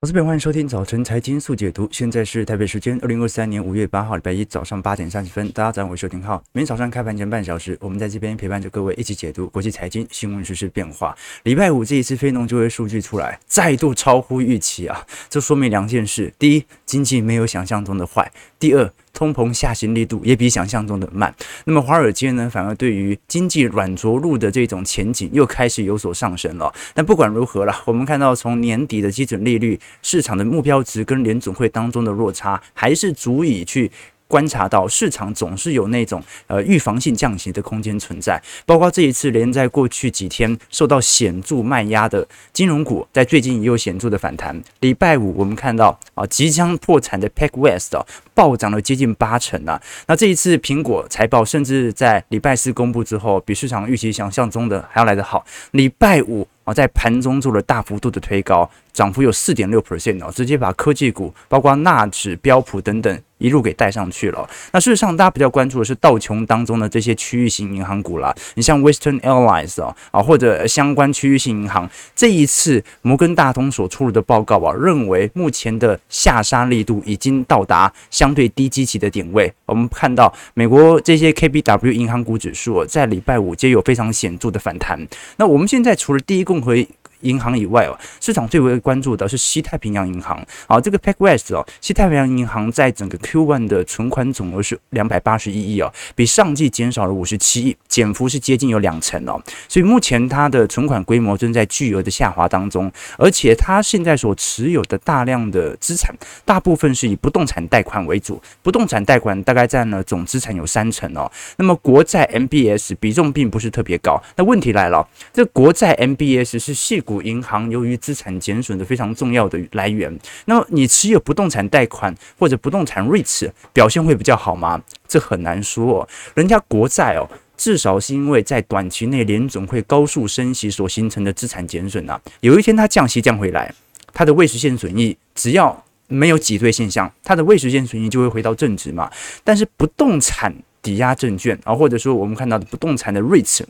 我是边，欢迎收听早晨财经速解读。现在是台北时间二零二三年五月八号，礼拜一早上八点三十分。大家早上好，我是丁浩。每天早上开盘前半小时，我们在这边陪伴着各位一起解读国际财经新闻、时事变化。礼拜五这一次非农就业数据出来，再度超乎预期啊！这说明两件事：第一，经济没有想象中的坏；第二，通膨下行力度也比想象中的慢。那么华尔街呢，反而对于经济软着陆的这种前景又开始有所上升了。但不管如何了，我们看到从年底的基准利率市场的目标值跟联总会当中的落差，还是足以去。观察到市场总是有那种呃预防性降息的空间存在，包括这一次连在过去几天受到显著卖压的金融股，在最近也有显著的反弹。礼拜五我们看到啊，即将破产的 PacWest 啊，暴涨了接近八成啊。那这一次苹果财报甚至在礼拜四公布之后，比市场预期想象中的还要来得好。礼拜五啊，在盘中做了大幅度的推高，涨幅有四点六 percent 哦，直接把科技股包括纳指、标普等等。一路给带上去了。那事实上，大家比较关注的是道琼当中的这些区域性银行股啦。你像 Western Airlines 啊啊，或者相关区域性银行，这一次摩根大通所出炉的报告啊，认为目前的下杀力度已经到达相对低基期的点位。我们看到美国这些 KBW 银行股指数在礼拜五皆有非常显著的反弹。那我们现在除了第一共回银行以外哦，市场最为关注的是西太平洋银行。好，这个 PacWest 哦，西太平洋银行在整个 Q1 的存款总额是两百八十一亿哦，比上季减少了五十七亿，减幅是接近有两成哦。所以目前它的存款规模正在巨额的下滑当中，而且它现在所持有的大量的资产，大部分是以不动产贷款为主，不动产贷款大概占了总资产有三成哦。那么国债 MBS 比重并不是特别高。那问题来了，这国债 MBS 是细。股银行由于资产减损的非常重要的来源，那么你持有不动产贷款或者不动产 REITs 表现会比较好吗？这很难说。人家国债哦，至少是因为在短期内联总会高速升息所形成的资产减损啊，有一天它降息降回来，它的未实现损益只要没有挤兑现象，它的未实现损益就会回到正值嘛。但是不动产抵押证券啊，或者说我们看到的不动产的 REITs。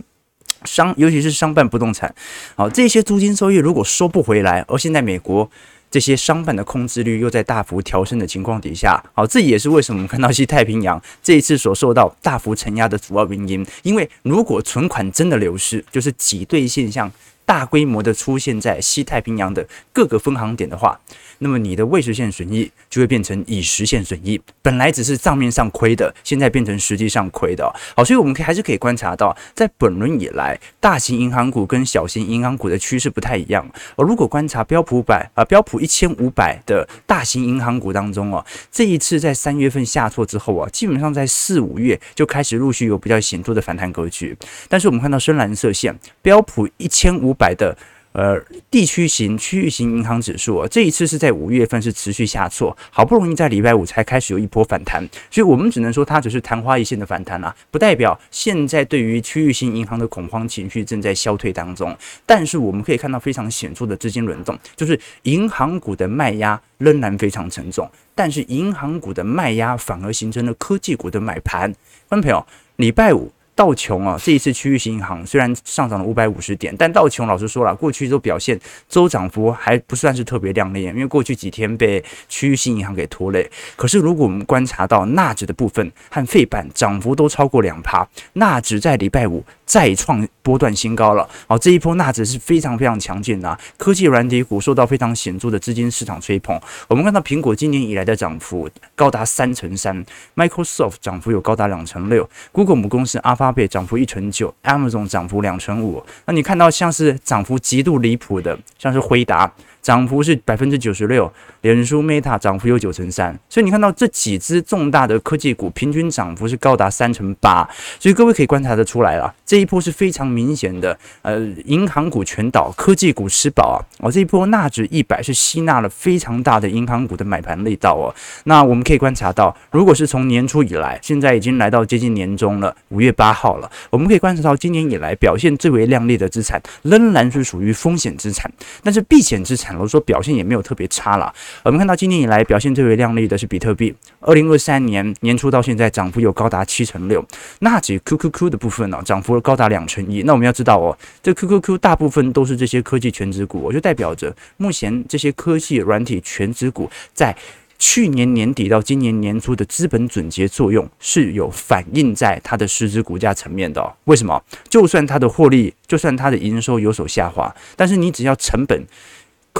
商，尤其是商办不动产，好，这些租金收益如果收不回来，而现在美国这些商办的空置率又在大幅调升的情况底下，好，这也是为什么我们看到 西太平洋这一次所受到大幅承压的主要原因。因为如果存款真的流失，就是挤兑现象大规模的出现在西太平洋的各个分行点的话。那么你的未实现损益就会变成已实现损益，本来只是账面上亏的，现在变成实际上亏的。好，所以我们可以还是可以观察到，在本轮以来，大型银行股跟小型银行股的趋势不太一样。而如果观察标普百啊，标普一千五百的大型银行股当中哦，这一次在三月份下挫之后啊，基本上在四五月就开始陆续有比较显著的反弹格局。但是我们看到深蓝色线，标普一千五百的。呃，地区型、区域型银行指数，这一次是在五月份是持续下挫，好不容易在礼拜五才开始有一波反弹，所以我们只能说它只是昙花一现的反弹啊，不代表现在对于区域型银行的恐慌情绪正在消退当中。但是我们可以看到非常显著的资金轮动，就是银行股的卖压仍然非常沉重，但是银行股的卖压反而形成了科技股的买盘。观众朋友，礼拜五。道琼啊，这一次区域性银行虽然上涨了五百五十点，但道琼老师说了，过去都表现周涨幅还不算是特别亮丽，因为过去几天被区域性银行给拖累。可是如果我们观察到纳指的部分和费半涨幅都超过两趴，纳指在礼拜五再创波段新高了。好，这一波纳指是非常非常强劲的，科技软体股受到非常显著的资金市场吹捧。我们看到苹果今年以来的涨幅高达三成三，Microsoft 涨幅有高达两成六，Google 母公司阿发。贝涨幅一成九，Amazon 涨幅两成五。那你看到像是涨幅极度离谱的，像是辉达。涨幅是百分之九十六，脸书 Meta 涨幅有九成三，所以你看到这几只重大的科技股平均涨幅是高达三成八，所以各位可以观察得出来了，这一波是非常明显的，呃，银行股全倒，科技股吃饱啊，哦，这一波纳指一百是吸纳了非常大的银行股的买盘力道哦，那我们可以观察到，如果是从年初以来，现在已经来到接近年终了，五月八号了，我们可以观察到今年以来表现最为亮丽的资产，仍然是属于风险资产，但是避险资产。老实说表现也没有特别差了。我们看到今年以来表现最为亮丽的是比特币，二零二三年年初到现在涨幅有高达七成六。纳指 QQQ 的部分呢，涨幅高达两成一。那我们要知道哦，这 QQQ 大部分都是这些科技全值股，我就代表着目前这些科技软体全值股在。去年年底到今年年初的资本准结作用是有反映在它的市值股价层面的。为什么？就算它的获利，就算它的营收有所下滑，但是你只要成本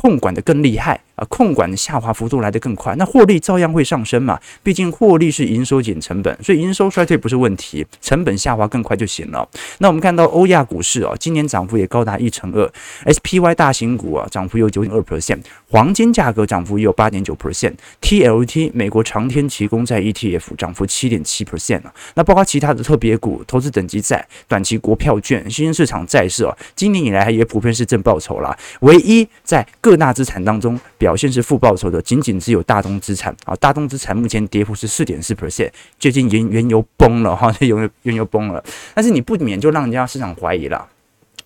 控管的更厉害。啊，控管的下滑幅度来得更快，那获利照样会上升嘛？毕竟获利是营收减成本，所以营收衰退不是问题，成本下滑更快就行了。那我们看到欧亚股市啊，今年涨幅也高达一成二，SPY 大型股啊涨幅有九点二 percent，黄金价格涨幅也有八点九 percent，TLT 美国长天期公债 ETF 涨幅七点七 percent。那包括其他的特别股、投资等级债、短期国票券、新兴市场债市啊，今年以来也普遍是正报酬啦。唯一在各大资产当中表表现是负报酬的，仅仅只有大宗资产啊。大宗资产目前跌幅是四点四 percent，最近原原油崩了哈，原油原油崩了。但是你不免就让人家市场怀疑了。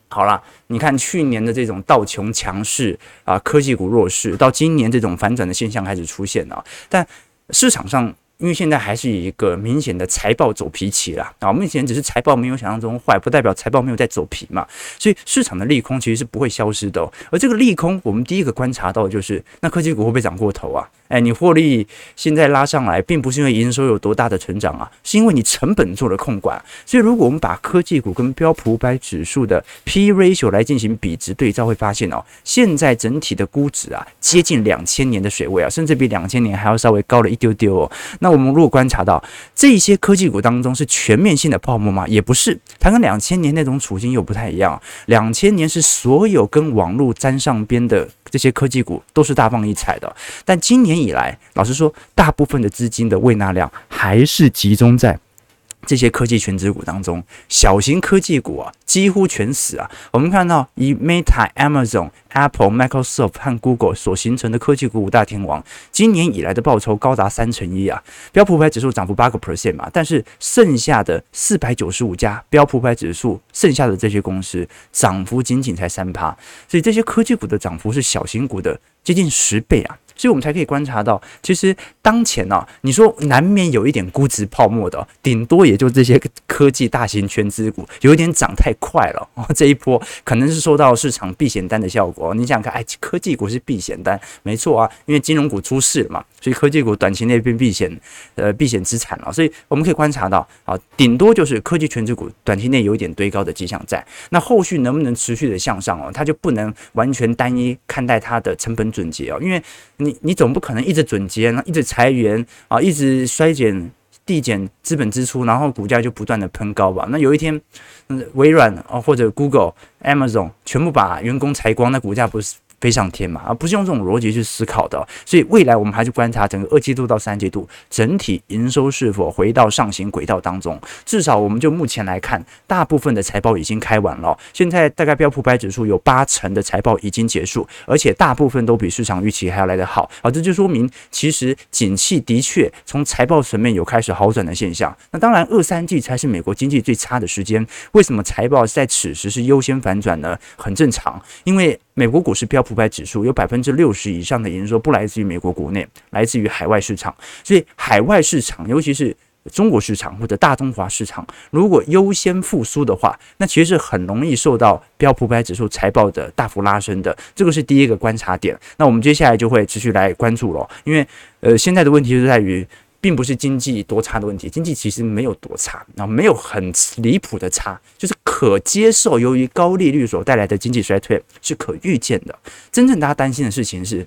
好了，你看去年的这种道琼强势啊，科技股弱势，到今年这种反转的现象开始出现了，但市场上。因为现在还是一个明显的财报走皮期啦，啊，目前只是财报没有想象中坏，不代表财报没有在走皮嘛，所以市场的利空其实是不会消失的。而这个利空，我们第一个观察到的就是，那科技股会不会涨过头啊？哎，你获利现在拉上来，并不是因为营收有多大的成长啊，是因为你成本做了控管。所以如果我们把科技股跟标普五百指数的 P ratio 来进行比值对照，会发现哦，现在整体的估值啊，接近两千年的水位啊，甚至比两千年还要稍微高了一丢丢哦。那我们如果观察到这些科技股当中是全面性的泡沫吗？也不是，它跟两千年那种处境又不太一样。两千年是所有跟网络沾上边的这些科技股都是大放异彩的，但今年以来，老实说，大部分的资金的未纳量还是集中在。这些科技全值股当中，小型科技股啊几乎全死啊。我们看到以 Meta、Amazon、Apple、Microsoft 和 Google 所形成的科技股五大天王，今年以来的报酬高达三成一啊。标普五百指数涨幅八个 percent 嘛，但是剩下的四百九十五家标普五百指数剩下的这些公司涨幅仅仅才三趴，所以这些科技股的涨幅是小型股的接近十倍啊。所以我们才可以观察到，其实当前呢、啊，你说难免有一点估值泡沫的，顶多也就这些科技大型全资股有一点涨太快了。这一波可能是受到市场避险单的效果。你想看，哎，科技股是避险单，没错啊，因为金融股出事了嘛，所以科技股短期内变避险，呃，避险资产了。所以我们可以观察到，啊，顶多就是科技全资股短期内有一点堆高的迹象在。那后续能不能持续的向上哦？它就不能完全单一看待它的成本准结哦，因为。你你总不可能一直准结，一直裁员啊，一直衰减递减资本支出，然后股价就不断的喷高吧？那有一天，嗯，微软啊或者 Google、Amazon 全部把员工裁光，那股价不是？飞上天嘛，而不是用这种逻辑去思考的。所以未来我们还是观察整个二季度到三季度整体营收是否回到上行轨道当中。至少我们就目前来看，大部分的财报已经开完了。现在大概标普百指数有八成的财报已经结束，而且大部分都比市场预期还要来得好。好，这就说明其实景气的确从财报层面有开始好转的现象。那当然，二三季才是美国经济最差的时间。为什么财报在此时是优先反转呢？很正常，因为。美国股市标普百指数有百分之六十以上的营收不来自于美国国内，来自于海外市场。所以海外市场，尤其是中国市场或者大中华市场，如果优先复苏的话，那其实是很容易受到标普百指数财报的大幅拉升的。这个是第一个观察点。那我们接下来就会持续来关注了，因为呃，现在的问题就在于。并不是经济多差的问题，经济其实没有多差，然后没有很离谱的差，就是可接受。由于高利率所带来的经济衰退是可预见的。真正大家担心的事情是，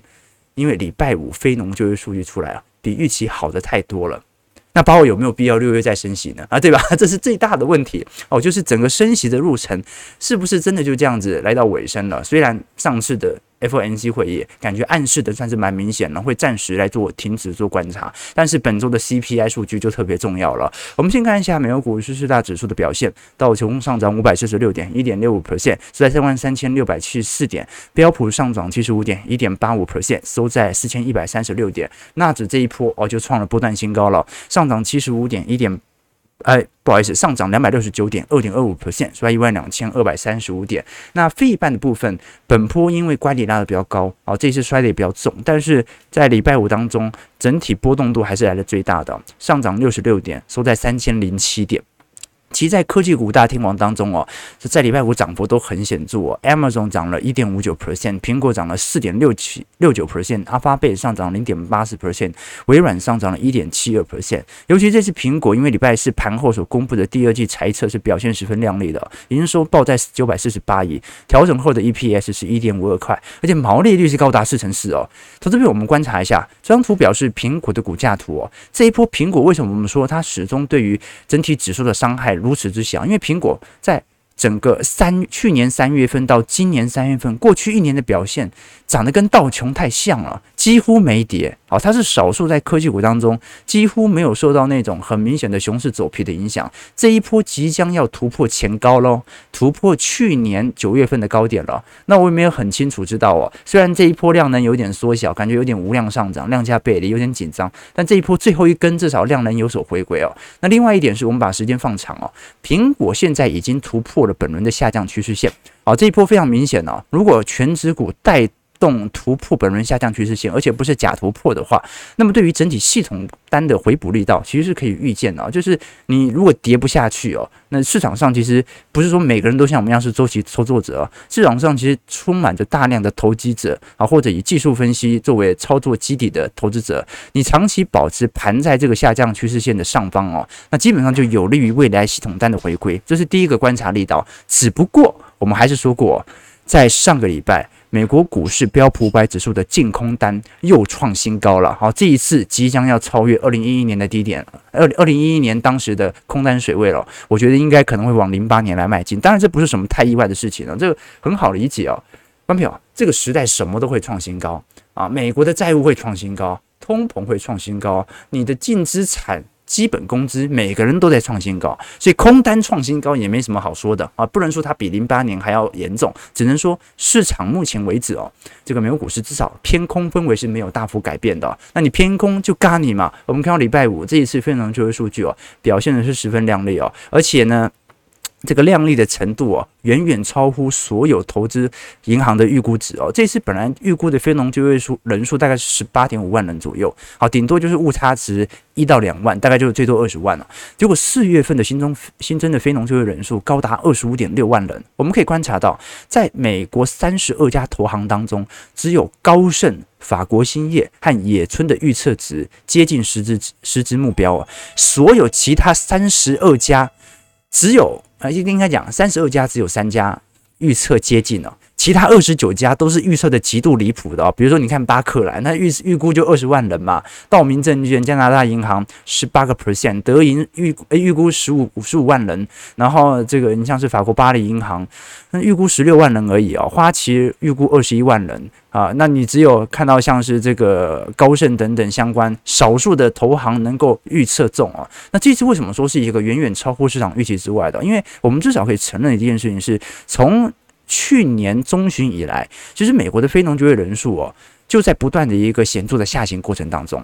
因为礼拜五非农就业数据出来了，比预期好的太多了。那包括有没有必要六月再升息呢？啊，对吧？这是最大的问题哦，就是整个升息的路程是不是真的就这样子来到尾声了？虽然上次的。FOMC 会议感觉暗示的算是蛮明显了，会暂时来做停止做观察。但是本周的 CPI 数据就特别重要了。我们先看一下美国股市四大指数的表现，道琼上涨五百四十六点，一点六五 percent，收在三万三千六百七十四点；标普上涨七十五点，一点八五 percent，收在四千一百三十六点。纳指这一波哦就创了波段新高了，上涨七十五点，一点。哎，不好意思，上涨两百六十九点二点二五 percent，收在一万两千二百三十五点。那非一半的部分，本波因为乖离拉的比较高，啊，这次摔的也比较重，但是在礼拜五当中，整体波动度还是来的最大的，上涨六十六点，收在三千零七点。其，在科技股大天王当中哦，是在礼拜五涨幅都很显著哦。Amazon 涨了一点五九 percent，苹果涨了四点六七六九 percent，阿发贝上涨零点八四 percent，微软上涨了一点七二 percent。尤其这次苹果，因为礼拜四盘后所公布的第二季财测是表现十分亮丽的，营收报在九百四十八亿，调整后的 EPS 是一点五二块，而且毛利率是高达四成四哦。从这边我们观察一下，这张图表示苹果的股价图哦。这一波苹果为什么我们说它始终对于整体指数的伤害如此之小，因为苹果在整个三去年三月份到今年三月份，过去一年的表现长得跟道琼太像了，几乎没跌。好，它是少数在科技股当中几乎没有受到那种很明显的熊市走皮的影响。这一波即将要突破前高喽，突破去年九月份的高点了。那我也没有很清楚知道哦。虽然这一波量能有点缩小，感觉有点无量上涨，量价背离有点紧张，但这一波最后一根至少量能有所回归哦。那另外一点是我们把时间放长哦，苹果现在已经突破了本轮的下降趋势线。好，这一波非常明显哦。如果全指股带动突破本轮下降趋势线，而且不是假突破的话，那么对于整体系统单的回补力道，其实是可以预见的。就是你如果跌不下去哦，那市场上其实不是说每个人都像我们一样是周期操作者，市场上其实充满着大量的投机者啊，或者以技术分析作为操作基底的投资者。你长期保持盘在这个下降趋势线的上方哦，那基本上就有利于未来系统单的回归。这是第一个观察力道。只不过我们还是说过，在上个礼拜。美国股市标普五百指数的净空单又创新高了，好，这一次即将要超越二零一一年的低点，二二零一一年当时的空单水位了。我觉得应该可能会往零八年来迈进，当然这不是什么太意外的事情了，这个很好理解哦。关票，这个时代什么都会创新高啊，美国的债务会创新高，通膨会创新高，你的净资产。基本工资每个人都在创新高，所以空单创新高也没什么好说的啊，不能说它比零八年还要严重，只能说市场目前为止哦，这个美国股市至少偏空氛围是没有大幅改变的。那你偏空就嘎你嘛。我们看到礼拜五这一次非农就业数据哦，表现的是十分靓丽哦，而且呢。这个靓丽的程度哦，远远超乎所有投资银行的预估值哦。这次本来预估的非农就业数人数大概是十八点五万人左右，好，顶多就是误差值一到两万，大概就是最多二十万了。结果四月份的新增新增的非农就业人数高达二十五点六万人。我们可以观察到，在美国三十二家投行当中，只有高盛、法国兴业和野村的预测值接近实质实质目标啊，所有其他三十二家只有。啊，应该讲，三十二家只有三家预测接近了，其他二十九家都是预测的极度离谱的。比如说，你看巴克莱，那预预估就二十万人嘛；道明证券、加拿大银行十八个 percent，德银预预估十五五十五万人，然后这个你像是法国巴黎银行，那预估十六万人而已哦。花旗预估二十一万人。啊，那你只有看到像是这个高盛等等相关少数的投行能够预测中啊。那这次为什么说是一个远远超乎市场预期之外的？因为我们至少可以承认一件事情是，从去年中旬以来，其实美国的非农就业人数哦，就在不断的一个显著的下行过程当中。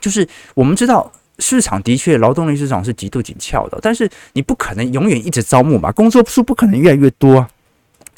就是我们知道市场的确劳动力市场是极度紧俏的，但是你不可能永远一直招募嘛，工作数不可能越来越多。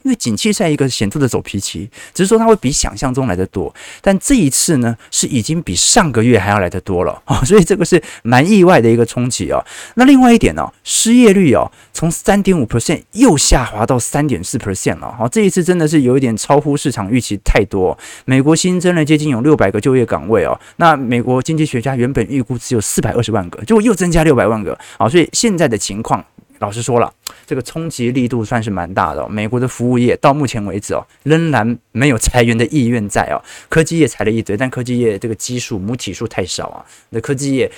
因为景气在一个显著的走皮期，只是说它会比想象中来得多，但这一次呢，是已经比上个月还要来得多了啊，所以这个是蛮意外的一个冲击哦。那另外一点呢，失业率哦，从三点五 percent 又下滑到三点四 percent 了，好，这一次真的是有一点超乎市场预期太多。美国新增了接近有六百个就业岗位哦，那美国经济学家原本预估只有四百二十万个，结果又增加六百万个，好，所以现在的情况。老实说了，这个冲击力度算是蛮大的。美国的服务业到目前为止哦，仍然没有裁员的意愿在哦。科技业裁了一堆，但科技业这个基数母体数太少啊。那科技业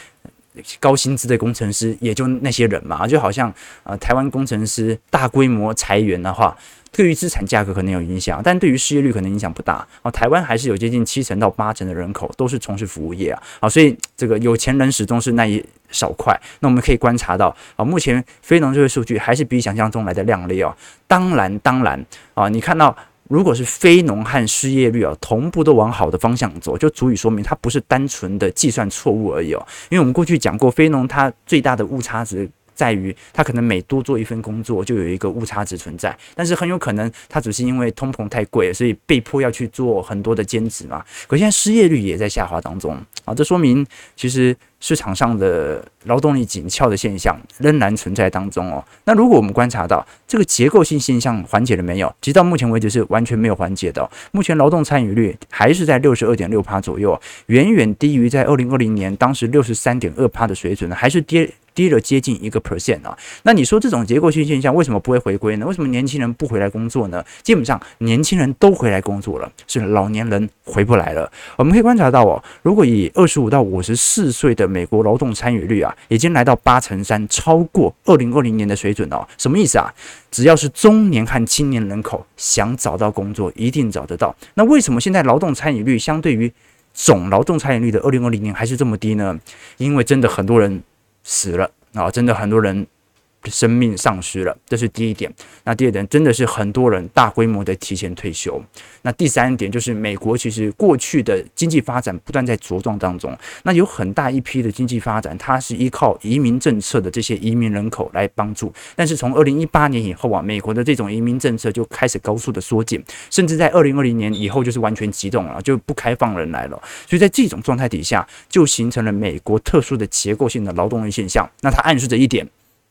高薪资的工程师也就那些人嘛，就好像呃台湾工程师大规模裁员的话。对于资产价格可能有影响，但对于失业率可能影响不大。哦，台湾还是有接近七成到八成的人口都是从事服务业啊，啊，所以这个有钱人始终是那一小块。那我们可以观察到，啊，目前非农就业数据还是比想象中来的亮丽哦。当然，当然，啊，你看到如果是非农和失业率啊同步都往好的方向走，就足以说明它不是单纯的计算错误而已哦。因为我们过去讲过，非农它最大的误差值。在于他可能每多做一份工作，就有一个误差值存在，但是很有可能他只是因为通膨太贵，所以被迫要去做很多的兼职嘛。可现在失业率也在下滑当中啊，这说明其实市场上的劳动力紧俏的现象仍然存在当中哦。那如果我们观察到这个结构性现象缓解了没有？其实到目前为止是完全没有缓解的。目前劳动参与率还是在六十二点六趴左右，远远低于在二零二零年当时六十三点二趴的水准，还是跌。低了接近一个 percent 啊，那你说这种结构性现象为什么不会回归呢？为什么年轻人不回来工作呢？基本上年轻人都回来工作了，是老年人回不来了。我们可以观察到哦，如果以二十五到五十四岁的美国劳动参与率啊，已经来到八成三，超过二零二零年的水准哦。什么意思啊？只要是中年和青年人口想找到工作，一定找得到。那为什么现在劳动参与率相对于总劳动参与率的二零二零年还是这么低呢？因为真的很多人。死了啊！真的很多人。生命丧失了，这是第一点。那第二点，真的是很多人大规模的提前退休。那第三点就是，美国其实过去的经济发展不断在茁壮当中。那有很大一批的经济发展，它是依靠移民政策的这些移民人口来帮助。但是从二零一八年以后啊，美国的这种移民政策就开始高速的缩减，甚至在二零二零年以后就是完全启动了，就不开放人来了。所以在这种状态底下，就形成了美国特殊的结构性的劳动力现象。那它暗示着一点。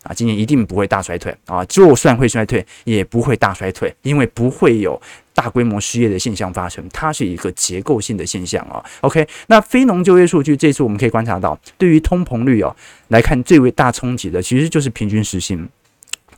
啊，今年一定不会大衰退啊！就算会衰退，也不会大衰退，因为不会有大规模失业的现象发生，它是一个结构性的现象啊。OK，那非农就业数据这次我们可以观察到，对于通膨率哦来看，最为大冲击的其实就是平均时薪。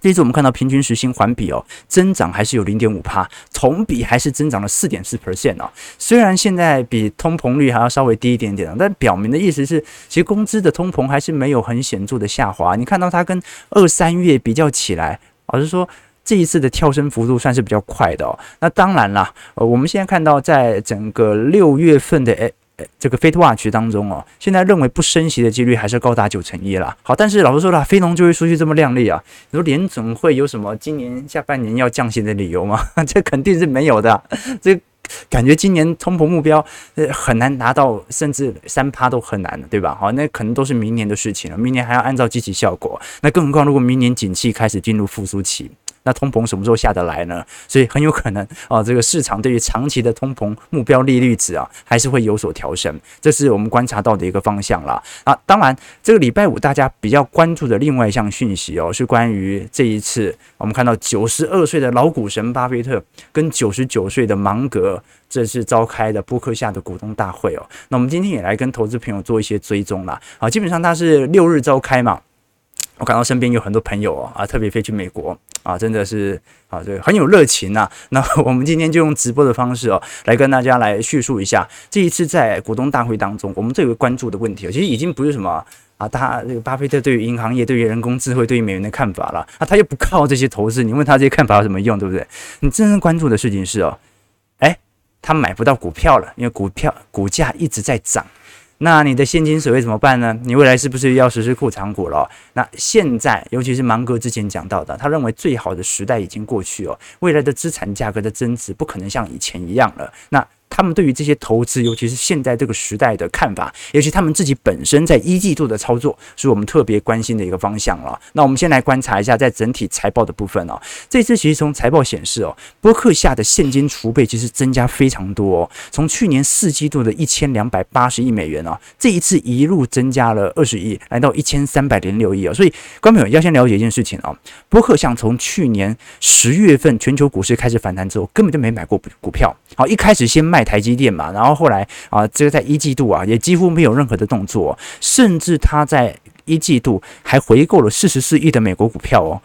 这次我们看到平均时薪环比哦增长还是有零点五趴，同比还是增长了四点四 percent 哦。虽然现在比通膨率还要稍微低一点点，但表明的意思是，其实工资的通膨还是没有很显著的下滑。你看到它跟二三月比较起来，老实说这一次的跳升幅度算是比较快的哦。那当然啦，呃，我们现在看到在整个六月份的诶。这个 FedWatch 当中哦，现在认为不升息的几率还是高达九成一了。好，但是老实说了，非农就业数据这么亮丽啊，你说联总会有什么今年下半年要降息的理由吗？这肯定是没有的。这感觉今年通膨目标呃很难达到，甚至三趴都很难的，对吧？好，那可能都是明年的事情了。明年还要按照积极效果，那更何况如果明年景气开始进入复苏期。那通膨什么时候下得来呢？所以很有可能啊，这个市场对于长期的通膨目标利率值啊，还是会有所调升，这是我们观察到的一个方向啦。啊，当然，这个礼拜五大家比较关注的另外一项讯息哦，是关于这一次我们看到九十二岁的老股神巴菲特跟九十九岁的芒格这次召开的波克夏的股东大会哦。那我们今天也来跟投资朋友做一些追踪啦。啊，基本上它是六日召开嘛。我感到身边有很多朋友啊，特别飞去美国啊，真的是啊，这个很有热情呐。那我们今天就用直播的方式哦，来跟大家来叙述一下这一次在股东大会当中，我们最为关注的问题，其实已经不是什么啊，他这个巴菲特对于银行业、对于人工智慧、对于美元的看法了啊，他又不靠这些投资，你问他这些看法有什么用，对不对？你真正关注的事情是哦，哎，他买不到股票了，因为股票股价一直在涨。那你的现金水位怎么办呢？你未来是不是要实施库藏股了？那现在，尤其是芒格之前讲到的，他认为最好的时代已经过去哦，未来的资产价格的增值不可能像以前一样了。那他们对于这些投资，尤其是现在这个时代的看法，尤其他们自己本身在一季度的操作，是我们特别关心的一个方向了。那我们先来观察一下，在整体财报的部分哦，这次其实从财报显示哦，波克下的现金储备其实增加非常多哦，从去年四季度的一千两百八十亿美元哦，这一次一路增加了二十亿，来到一千三百零六亿哦。所以，观众朋友要先了解一件事情哦，波克像从去年十月份全球股市开始反弹之后，根本就没买过股票，好，一开始先卖。台积电嘛，然后后来啊，这个在一季度啊，也几乎没有任何的动作，甚至他在一季度还回购了四十四亿的美国股票哦。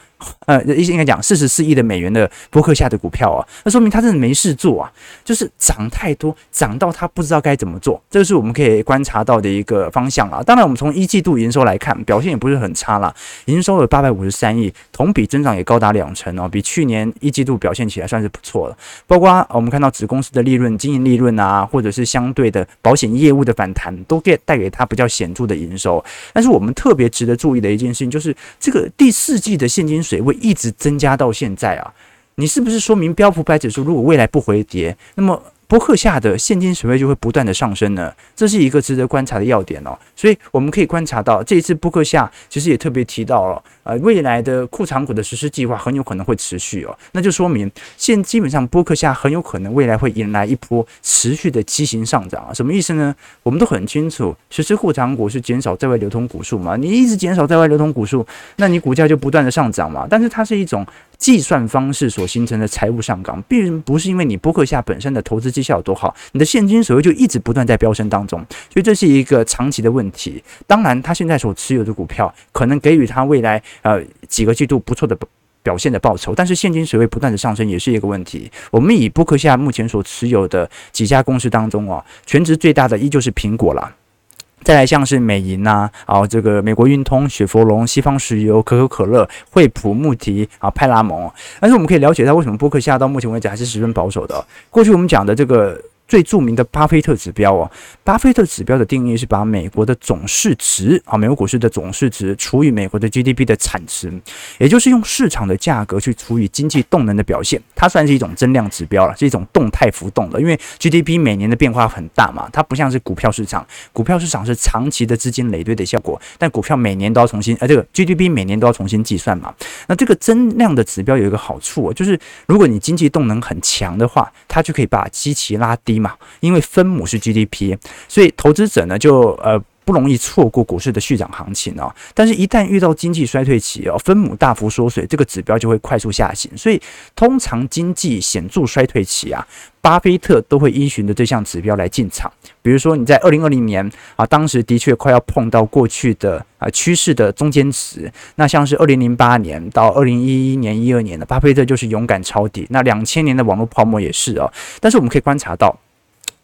呃，应该讲四十四亿的美元的波克夏的股票啊，那说明他真的没事做啊，就是涨太多，涨到他不知道该怎么做，这是我们可以观察到的一个方向啊。当然，我们从一季度营收来看，表现也不是很差了，营收有八百五十三亿，同比增长也高达两成哦，比去年一季度表现起来算是不错了。包括我们看到子公司的利润、经营利润啊，或者是相对的保险业务的反弹，都给带给他比较显著的营收。但是我们特别值得注意的一件事情，就是这个第四季的现金水会一直增加到现在啊，你是不是说明标普百指数如果未来不回跌，那么？波克下的现金水位就会不断的上升呢，这是一个值得观察的要点哦。所以我们可以观察到，这一次波克下其实也特别提到了，呃，未来的库藏股的实施计划很有可能会持续哦。那就说明现基本上波克下很有可能未来会迎来一波持续的畸形上涨啊。什么意思呢？我们都很清楚，实施库藏股是减少在外流通股数嘛，你一直减少在外流通股数，那你股价就不断的上涨嘛。但是它是一种。计算方式所形成的财务上岗，并不是因为你波克夏本身的投资绩效有多好，你的现金水位就一直不断在飙升当中，所以这是一个长期的问题。当然，他现在所持有的股票可能给予他未来呃几个季度不错的表现的报酬，但是现金水位不断的上升也是一个问题。我们以波克夏目前所持有的几家公司当中啊，全值最大的依旧是苹果啦。再来像是美银呐，然后，这个美国运通、雪佛龙、西方石油、可口可乐、惠普、穆迪啊、派拉蒙，但是我们可以了解到，为什么波克夏到目前为止还是十分保守的。过去我们讲的这个。最著名的巴菲特指标哦，巴菲特指标的定义是把美国的总市值啊，美国股市的总市值除以美国的 GDP 的产值，也就是用市场的价格去除以经济动能的表现，它算是一种增量指标了，是一种动态浮动的。因为 GDP 每年的变化很大嘛，它不像是股票市场，股票市场是长期的资金累堆的效果，但股票每年都要重新，呃，这个 GDP 每年都要重新计算嘛。那这个增量的指标有一个好处，就是如果你经济动能很强的话，它就可以把基期拉低。嘛，因为分母是 GDP，所以投资者呢就呃不容易错过股市的续涨行情哦。但是，一旦遇到经济衰退期哦，分母大幅缩水，这个指标就会快速下行。所以，通常经济显著衰退期啊，巴菲特都会依循着这项指标来进场。比如说，你在二零二零年啊，当时的确快要碰到过去的啊趋势的中间值。那像是二零零八年到二零一一年、一二年的巴菲特就是勇敢抄底。那两千年的网络泡沫也是哦。但是我们可以观察到。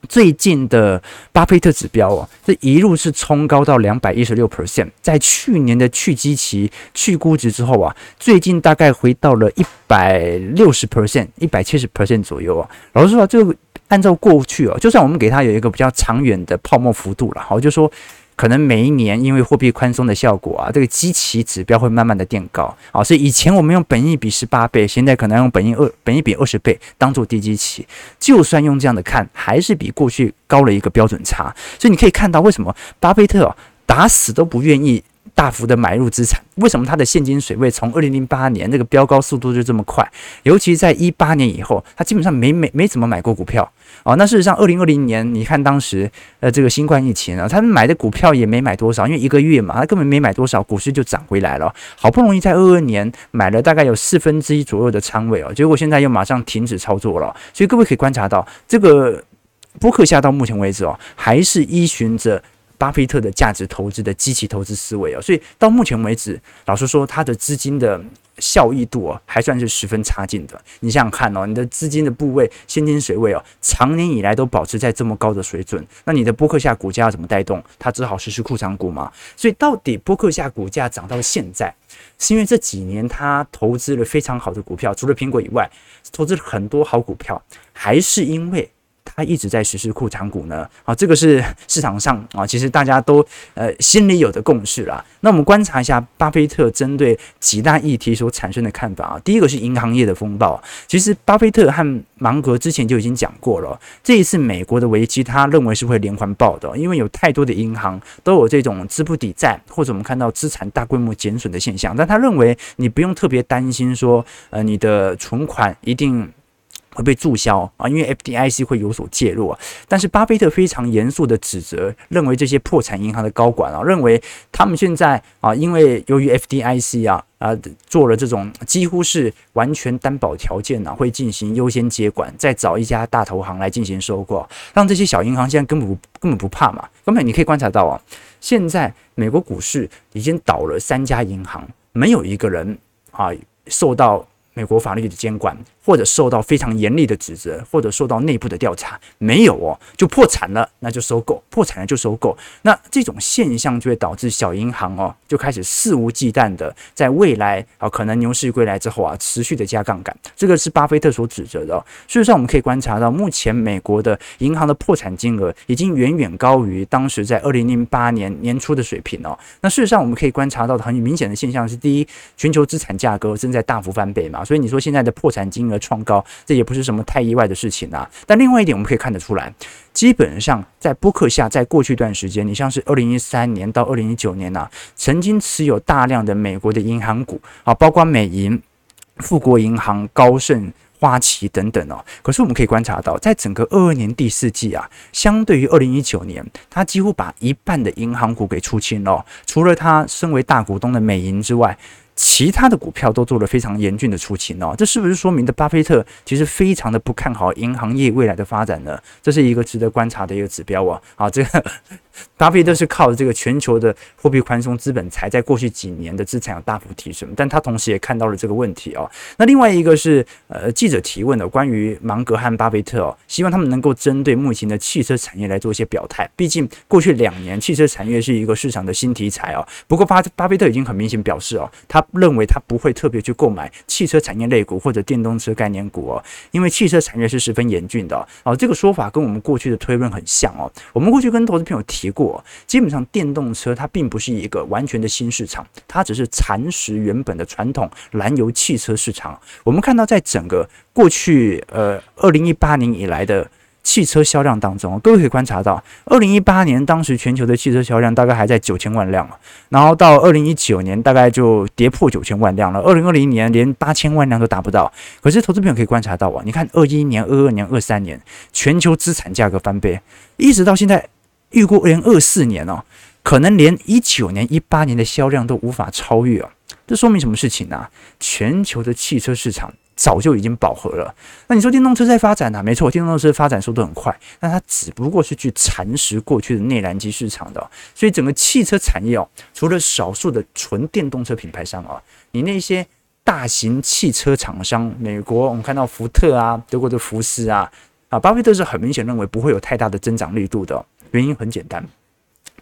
最近的巴菲特指标哦，这一路是冲高到两百一十六 percent，在去年的去基期、去估值之后啊，最近大概回到了一百六十 percent、一百七十 percent 左右啊。老实说啊，就按照过去哦，就算我们给它有一个比较长远的泡沫幅度了，好，就说。可能每一年因为货币宽松的效果啊，这个基期指标会慢慢的垫高啊，所以以前我们用本益比十八倍，现在可能用本益二本益比二十倍当做低基期，就算用这样的看，还是比过去高了一个标准差。所以你可以看到为什么巴菲特打死都不愿意大幅的买入资产，为什么他的现金水位从二零零八年这个飙高速度就这么快，尤其在一八年以后，他基本上没没没怎么买过股票。哦，那事实上，二零二零年，你看当时，呃，这个新冠疫情啊，他们买的股票也没买多少，因为一个月嘛，他根本没买多少，股市就涨回来了。好不容易在二二年买了大概有四分之一左右的仓位哦，结果现在又马上停止操作了。所以各位可以观察到，这个波克夏到目前为止哦，还是依循着巴菲特的价值投资的机器投资思维哦，所以到目前为止，老实说，他的资金的。效益度啊，还算是十分差劲的。你想想看哦，你的资金的部位、现金水位哦，长年以来都保持在这么高的水准，那你的波克夏股价要怎么带动？它只好实施库藏股嘛。所以，到底波克夏股价涨到现在，是因为这几年他投资了非常好的股票，除了苹果以外，投资了很多好股票，还是因为？他一直在实施库藏股呢，啊，这个是市场上啊，其实大家都呃心里有的共识啦。那我们观察一下巴菲特针对几大议题所产生的看法啊。第一个是银行业的风暴，其实巴菲特和芒格之前就已经讲过了，这一次美国的危机，他认为是会连环爆的，因为有太多的银行都有这种资不抵债或者我们看到资产大规模减损的现象，但他认为你不用特别担心说，呃，你的存款一定。会被注销啊，因为 FDIC 会有所介入啊。但是巴菲特非常严肃的指责，认为这些破产银行的高管啊，认为他们现在啊，因为由于 FDIC 啊啊做了这种几乎是完全担保条件啊，会进行优先接管，再找一家大投行来进行收购，让这些小银行现在根本根本不怕嘛。根本你可以观察到啊，现在美国股市已经倒了三家银行，没有一个人啊受到。美国法律的监管，或者受到非常严厉的指责，或者受到内部的调查，没有哦，就破产了，那就收购，破产了就收购。那这种现象就会导致小银行哦，就开始肆无忌惮的在未来啊，可能牛市归来之后啊，持续的加杠杆。这个是巴菲特所指责的。事实上，我们可以观察到，目前美国的银行的破产金额已经远远高于当时在二零零八年年初的水平哦。那事实上，我们可以观察到的很明显的现象是：第一，全球资产价格正在大幅翻倍嘛。所以你说现在的破产金额创高，这也不是什么太意外的事情啊。但另外一点，我们可以看得出来，基本上在波克下在过去一段时间，你像是二零一三年到二零一九年呐，曾经持有大量的美国的银行股啊，包括美银、富国银行、高盛。花旗等等哦，可是我们可以观察到，在整个二二年第四季啊，相对于二零一九年，它几乎把一半的银行股给出清了。除了它身为大股东的美银之外，其他的股票都做了非常严峻的出勤哦。这是不是说明的巴菲特其实非常的不看好银行业未来的发展呢？这是一个值得观察的一个指标啊。好，这个。巴菲特是靠这个全球的货币宽松资本才，在过去几年的资产有大幅提升，但他同时也看到了这个问题哦。那另外一个是呃记者提问的关于芒格和巴菲特哦，希望他们能够针对目前的汽车产业来做一些表态。毕竟过去两年汽车产业是一个市场的新题材哦。不过巴巴菲特已经很明显表示哦，他认为他不会特别去购买汽车产业类股或者电动车概念股哦，因为汽车产业是十分严峻的哦。这个说法跟我们过去的推论很像哦。我们过去跟投资朋友提。过，基本上电动车它并不是一个完全的新市场，它只是蚕食原本的传统燃油汽车市场。我们看到，在整个过去呃二零一八年以来的汽车销量当中，各位可以观察到，二零一八年当时全球的汽车销量大概还在九千万辆，然后到二零一九年大概就跌破九千万辆了，二零二零年连八千万辆都达不到。可是投资朋友可以观察到啊，你看二一年、二二年、二三年全球资产价格翻倍，一直到现在。预估二零二四年哦，可能连一九年、一八年的销量都无法超越哦。这说明什么事情呢、全球的汽车市场早就已经饱和了。那你说电动车在发展呢、啊？没错，电动车发展速度很快，但它只不过是去蚕食过去的内燃机市场的。所以整个汽车产业哦，除了少数的纯电动车品牌商啊，你那些大型汽车厂商，美国我们看到福特啊，德国的福斯啊，啊，巴菲特是很明显认为不会有太大的增长力度的。原因很简单，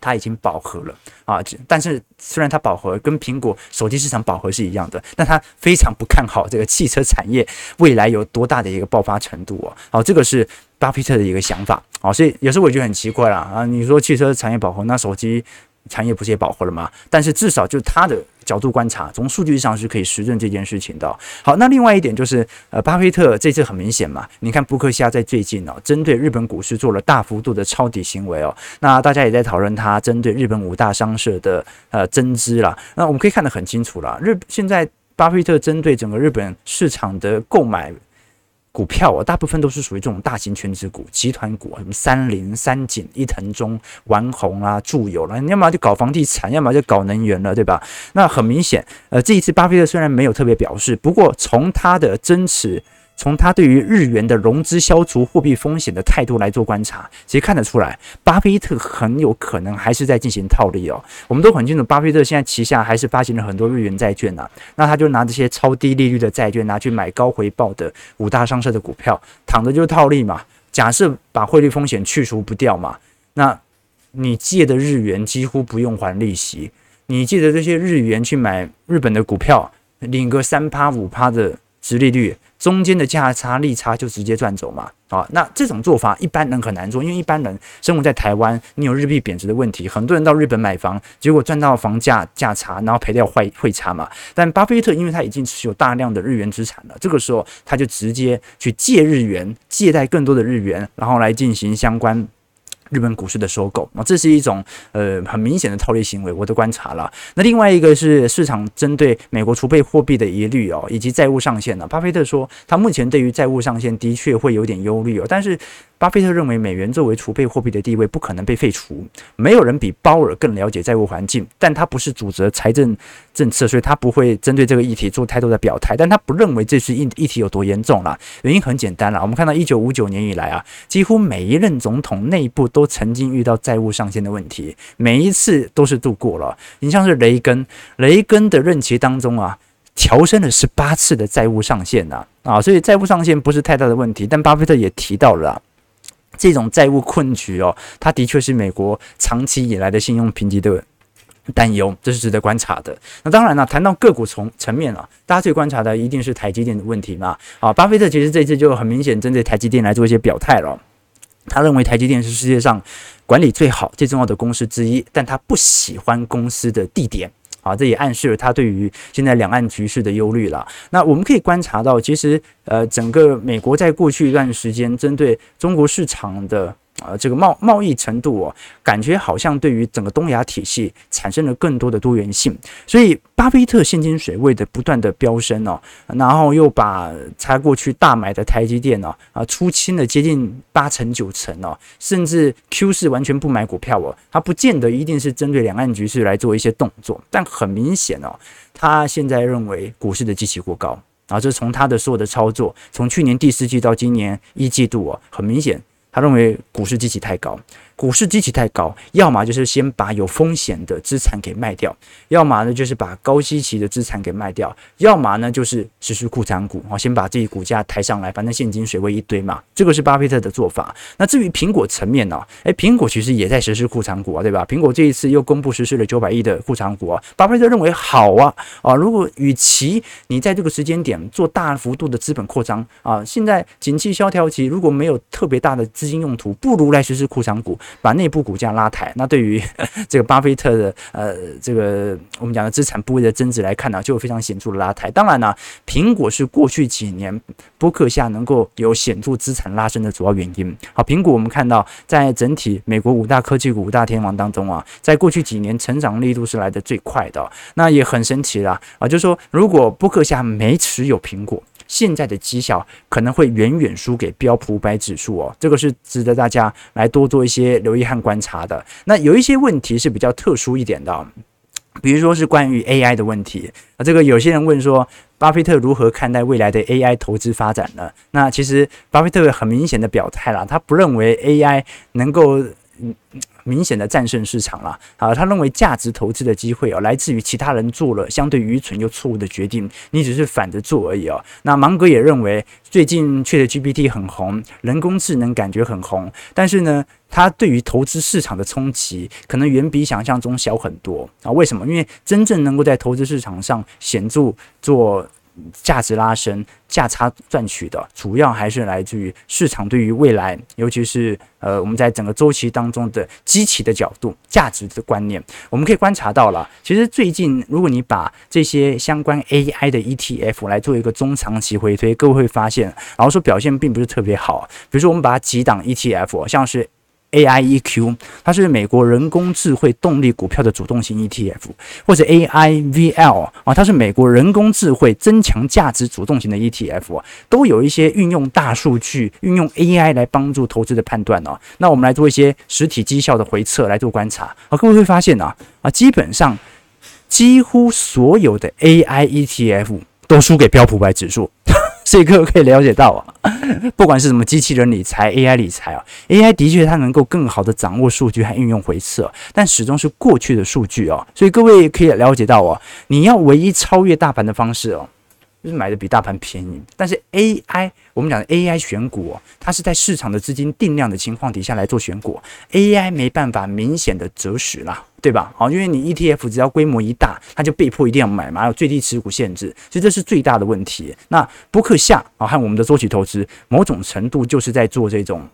它已经饱和了啊！但是虽然它饱和，跟苹果手机市场饱和是一样的，但它非常不看好这个汽车产业未来有多大的一个爆发程度哦。好，这个是巴菲特的一个想法。好，所以有时候我觉得很奇怪啦啊！你说汽车产业饱和，那手机？产业不是也饱和了吗？但是至少就他的角度观察，从数据上是可以实证这件事情的。好，那另外一点就是，呃，巴菲特这次很明显嘛，你看布克夏在最近哦，针对日本股市做了大幅度的抄底行为哦。那大家也在讨论他针对日本五大商社的呃增资啦。那我们可以看得很清楚了，日现在巴菲特针对整个日本市场的购买。股票啊，大部分都是属于这种大型全职股、集团股，什么三菱、三井、伊藤忠、丸红啊、住友了，你要么就搞房地产，要么就搞能源了，对吧？那很明显，呃，这一次巴菲特虽然没有特别表示，不过从他的增持。从他对于日元的融资消除货币风险的态度来做观察，其实看得出来，巴菲特很有可能还是在进行套利哦。我们都很清楚，巴菲特现在旗下还是发行了很多日元债券呐、啊，那他就拿这些超低利率的债券拿去买高回报的五大商社的股票，躺着就是套利嘛。假设把汇率风险去除不掉嘛，那你借的日元几乎不用还利息，你借的这些日元去买日本的股票，领个三趴五趴的殖利率。中间的价差利差就直接赚走嘛，啊，那这种做法一般人很难做，因为一般人生活在台湾，你有日币贬值的问题，很多人到日本买房，结果赚到房价价差，然后赔掉汇汇差嘛。但巴菲特因为他已经持有大量的日元资产了，这个时候他就直接去借日元，借贷更多的日元，然后来进行相关。日本股市的收购啊，这是一种呃很明显的套利行为，我都观察了。那另外一个是市场针对美国储备货币的疑虑哦，以及债务上限呢。巴菲特说，他目前对于债务上限的确会有点忧虑哦，但是。巴菲特认为，美元作为储备货币的地位不可能被废除。没有人比鲍尔更了解债务环境，但他不是主责财政政策，所以他不会针对这个议题做太多的表态。但他不认为这次议议题有多严重了。原因很简单了，我们看到一九五九年以来啊，几乎每一任总统内部都曾经遇到债务上限的问题，每一次都是度过了。你像是雷根，雷根的任期当中啊，调升了十八次的债务上限呐啊，所以债务上限不是太大的问题。但巴菲特也提到了。这种债务困局哦，它的确是美国长期以来的信用评级的担忧，这是值得观察的。那当然了，谈到个股从层面啊，大家最观察的一定是台积电的问题嘛。啊，巴菲特其实这次就很明显针对台积电来做一些表态了。他认为台积电是世界上管理最好、最重要的公司之一，但他不喜欢公司的地点。啊，这也暗示了他对于现在两岸局势的忧虑了。那我们可以观察到，其实呃，整个美国在过去一段时间针对中国市场的。呃，这个贸贸易程度哦，感觉好像对于整个东亚体系产生了更多的多元性，所以巴菲特现金水位的不断的飙升哦，然后又把他过去大买的台积电哦啊出清了接近八成九成哦，甚至 Q 四完全不买股票哦，他不见得一定是针对两岸局势来做一些动作，但很明显哦，他现在认为股市的基期过高啊，这从他的所有的操作，从去年第四季到今年一季度哦，很明显。他认为股市机器太高。股市基期太高，要么就是先把有风险的资产给卖掉，要么呢就是把高基期的资产给卖掉，要么呢就是实施库藏股啊，先把自己股价抬上来，反正现金水位一堆嘛，这个是巴菲特的做法。那至于苹果层面呢、啊？诶，苹果其实也在实施库藏股啊，对吧？苹果这一次又公布实施了九百亿的库藏股啊，巴菲特认为好啊啊，如果与其你在这个时间点做大幅度的资本扩张啊，现在景气萧条期如果没有特别大的资金用途，不如来实施库藏股。把内部股价拉抬，那对于 这个巴菲特的呃这个我们讲的资产部位的增值来看呢，就有非常显著的拉抬。当然呢，苹果是过去几年波克夏能够有显著资产拉升的主要原因。好，苹果我们看到在整体美国五大科技股五大天王当中啊，在过去几年成长力度是来的最快的。那也很神奇啦啊，就是说如果波克夏没持有苹果。现在的绩效可能会远远输给标普五百指数哦，这个是值得大家来多做一些留意和观察的。那有一些问题是比较特殊一点的，比如说是关于 AI 的问题啊。这个有些人问说，巴菲特如何看待未来的 AI 投资发展呢？那其实巴菲特很明显的表态了，他不认为 AI 能够。明显的战胜市场了啊！他认为价值投资的机会哦，来自于其他人做了相对愚蠢又错误的决定，你只是反着做而已哦。那芒格也认为，最近确实 GPT 很红，人工智能感觉很红，但是呢，它对于投资市场的冲击可能远比想象中小很多啊！为什么？因为真正能够在投资市场上显著做。价值拉升、价差赚取的，主要还是来自于市场对于未来，尤其是呃，我们在整个周期当中的基期的角度、价值的观念，我们可以观察到了。其实最近，如果你把这些相关 AI 的 ETF 来做一个中长期回推，各位会发现，然后说表现并不是特别好。比如说，我们把几档 ETF，像是。AIEQ，它是美国人工智慧动力股票的主动型 ETF，或者 AIVL 啊，它是美国人工智慧增强价值主动型的 ETF，都有一些运用大数据、运用 AI 来帮助投资的判断哦。那我们来做一些实体绩效的回测来做观察，啊，各位会发现啊，啊，基本上几乎所有的 AI ETF 都输给标普五百指数。所以各位可以了解到啊，不管是什么机器人理财、AI 理财啊，AI 的确它能够更好的掌握数据和运用回测，但始终是过去的数据哦。所以各位可以了解到哦，你要唯一超越大盘的方式哦，是买的比大盘便宜。但是 AI，我们讲的 AI 选股，它是在市场的资金定量的情况底下来做选股，AI 没办法明显的择时啦。对吧？好，因为你 ETF 只要规模一大，它就被迫一定要买嘛，有最低持股限制，所以这是最大的问题。那波克夏啊和我们的周期投资，某种程度就是在做这种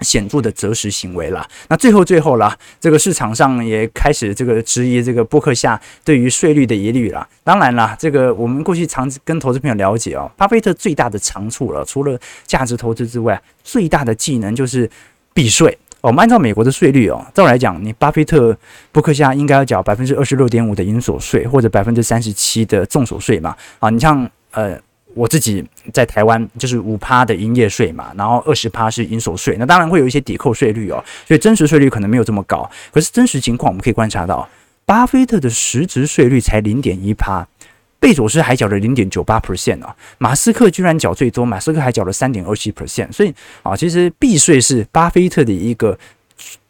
显著的择时行为了。那最后最后了，这个市场上也开始这个质疑这个波克夏对于税率的疑虑了。当然了，这个我们过去常跟投资朋友了解哦，巴菲特最大的长处了，除了价值投资之外，最大的技能就是避税。我们按照美国的税率哦，照来讲，你巴菲特、波克夏应该要缴百分之二十六点五的营所税，或者百分之三十七的重所税嘛。啊，你像呃，我自己在台湾就是五趴的营业税嘛，然后二十趴是营所税，那当然会有一些抵扣税率哦，所以真实税率可能没有这么高。可是真实情况我们可以观察到，巴菲特的实质税率才零点一趴。贝佐斯还缴了零点九八 percent 啊，马斯克居然缴最多，马斯克还缴了三点二七 percent，所以啊，其实避税是巴菲特的一个。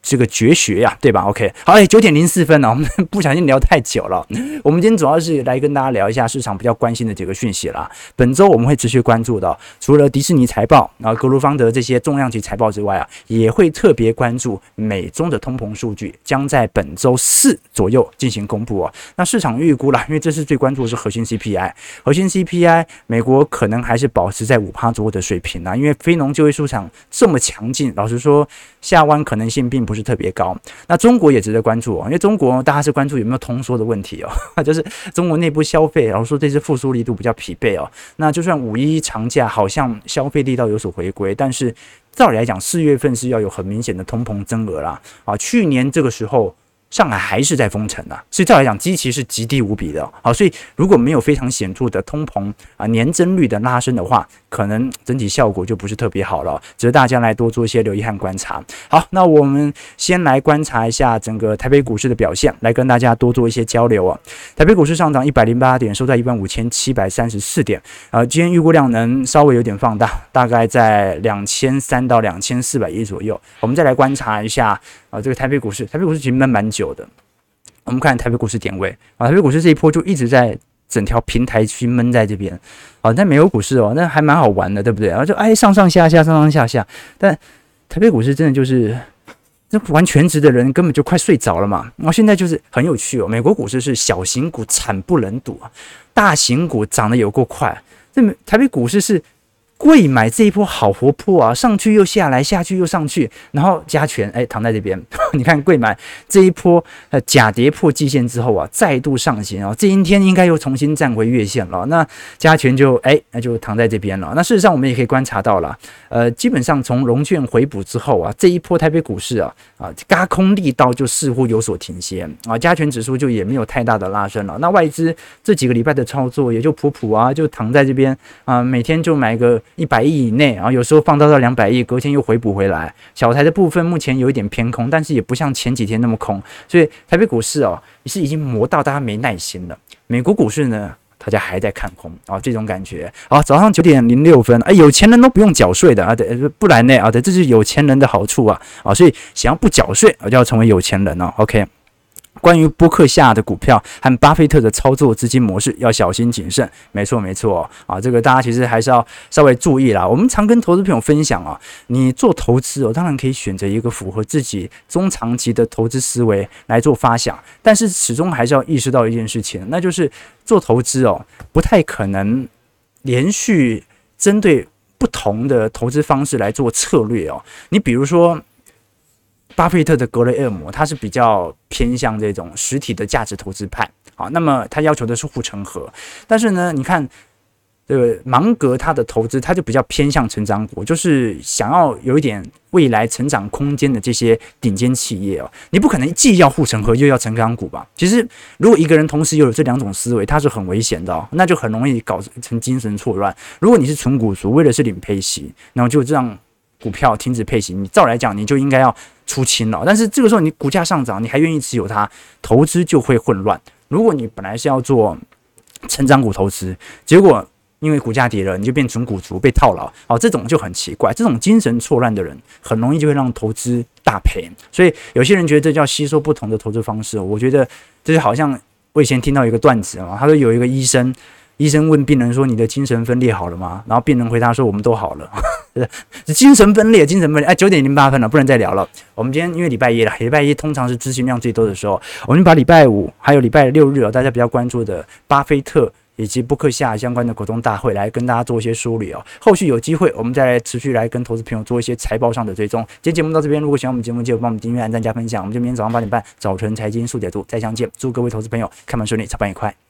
这个绝学呀，对吧？OK，好，哎，九点零四分了，我们不小心聊太久了。我们今天主要是来跟大家聊一下市场比较关心的几个讯息啦。本周我们会持续关注的，除了迪士尼财报，然后格鲁方德这些重量级财报之外啊，也会特别关注美中的通膨数据，将在本周四左右进行公布哦。那市场预估啦，因为这是最关注的是核心 CPI，核心 CPI 美国可能还是保持在五趴左右的水平啊，因为非农就业市场这么强劲，老实说，下弯可能性并不是特别高。那中国也值得关注哦，因为中国大家是关注有没有通缩的问题哦，就是中国内部消费，然后说这次复苏力度比较疲惫哦。那就算五一长假好像消费力道有所回归，但是照理来讲，四月份是要有很明显的通膨增额啦。啊，去年这个时候。上海还是在封城啊，所以照来讲，基期是极低无比的。好，所以如果没有非常显著的通膨啊年增率的拉升的话，可能整体效果就不是特别好了。值得大家来多做一些留意和观察。好，那我们先来观察一下整个台北股市的表现，来跟大家多做一些交流啊。台北股市上涨一百零八点，收在一万五千七百三十四点。啊，今天预估量能稍微有点放大，大概在两千三到两千四百亿左右。我们再来观察一下啊，这个台北股市，台北股市其实闷蛮久。的，我们看台北股市点位啊，台北股市这一波就一直在整条平台区闷在这边啊，但美国股市哦，那还蛮好玩的，对不对？然后就哎上上下下，上上下下，但台北股市真的就是这玩全职的人根本就快睡着了嘛。然后现在就是很有趣哦，美国股市是小型股惨不忍睹啊，大型股涨得有够快，这台北股市是。贵买这一波好活泼啊，上去又下来，下去又上去，然后加权哎躺在这边，你看贵买这一波呃假跌破季线之后啊，再度上行啊，这一天应该又重新站回月线了。那加权就哎那就躺在这边了。那事实上我们也可以观察到了，呃，基本上从融券回补之后啊，这一波台北股市啊啊轧空力道就似乎有所停歇啊，加权指数就也没有太大的拉升了。那外资这几个礼拜的操作也就普普啊，就躺在这边啊，每天就买个。一百亿以内，然后有时候放大到两百亿，隔天又回补回来。小台的部分目前有一点偏空，但是也不像前几天那么空，所以台北股市哦，也是已经磨到大家没耐心了。美国股市呢，大家还在看空啊，这种感觉。好，早上九点零六分，哎，有钱人都不用缴税的啊，对，不然呢啊，对，这是有钱人的好处啊啊，所以想要不缴税，我就要成为有钱人哦。OK。关于波克夏的股票和巴菲特的操作资金模式，要小心谨慎。没错，没错啊，这个大家其实还是要稍微注意啦。我们常跟投资朋友分享啊，你做投资哦，当然可以选择一个符合自己中长期的投资思维来做发想，但是始终还是要意识到一件事情，那就是做投资哦，不太可能连续针对不同的投资方式来做策略哦。你比如说。巴菲特的格雷厄姆，他是比较偏向这种实体的价值投资派，好，那么他要求的是护城河，但是呢，你看这个芒格他的投资，他就比较偏向成长股，就是想要有一点未来成长空间的这些顶尖企业哦，你不可能既要护城河又要成长股吧？其实如果一个人同时又有这两种思维，他是很危险的哦，那就很容易搞成精神错乱。如果你是纯股族，为的是领配息，然后就这样。股票停止配型，你照来讲你就应该要出清了。但是这个时候你股价上涨，你还愿意持有它，投资就会混乱。如果你本来是要做成长股投资，结果因为股价跌了，你就变成股族被套牢，哦，这种就很奇怪。这种精神错乱的人，很容易就会让投资大赔。所以有些人觉得这叫吸收不同的投资方式。我觉得这就好像我以前听到一个段子啊，他说有一个医生。医生问病人说：“你的精神分裂好了吗？”然后病人回答说：“我们都好了。”是 精神分裂，精神分裂。哎，九点零八分了，不能再聊了。我们今天因为礼拜一了，礼拜一通常是资讯量最多的时候，我们把礼拜五还有礼拜六日哦，大家比较关注的巴菲特以及布克夏相关的股东大会来跟大家做一些梳理哦。后续有机会，我们再来持续来跟投资朋友做一些财报上的追踪。今天节目到这边，如果喜欢我们节目，记得帮我们订阅、按赞、加分享。我们就明天早上八点半早晨财经速解读再相见。祝各位投资朋友开盘顺利，操盘愉快。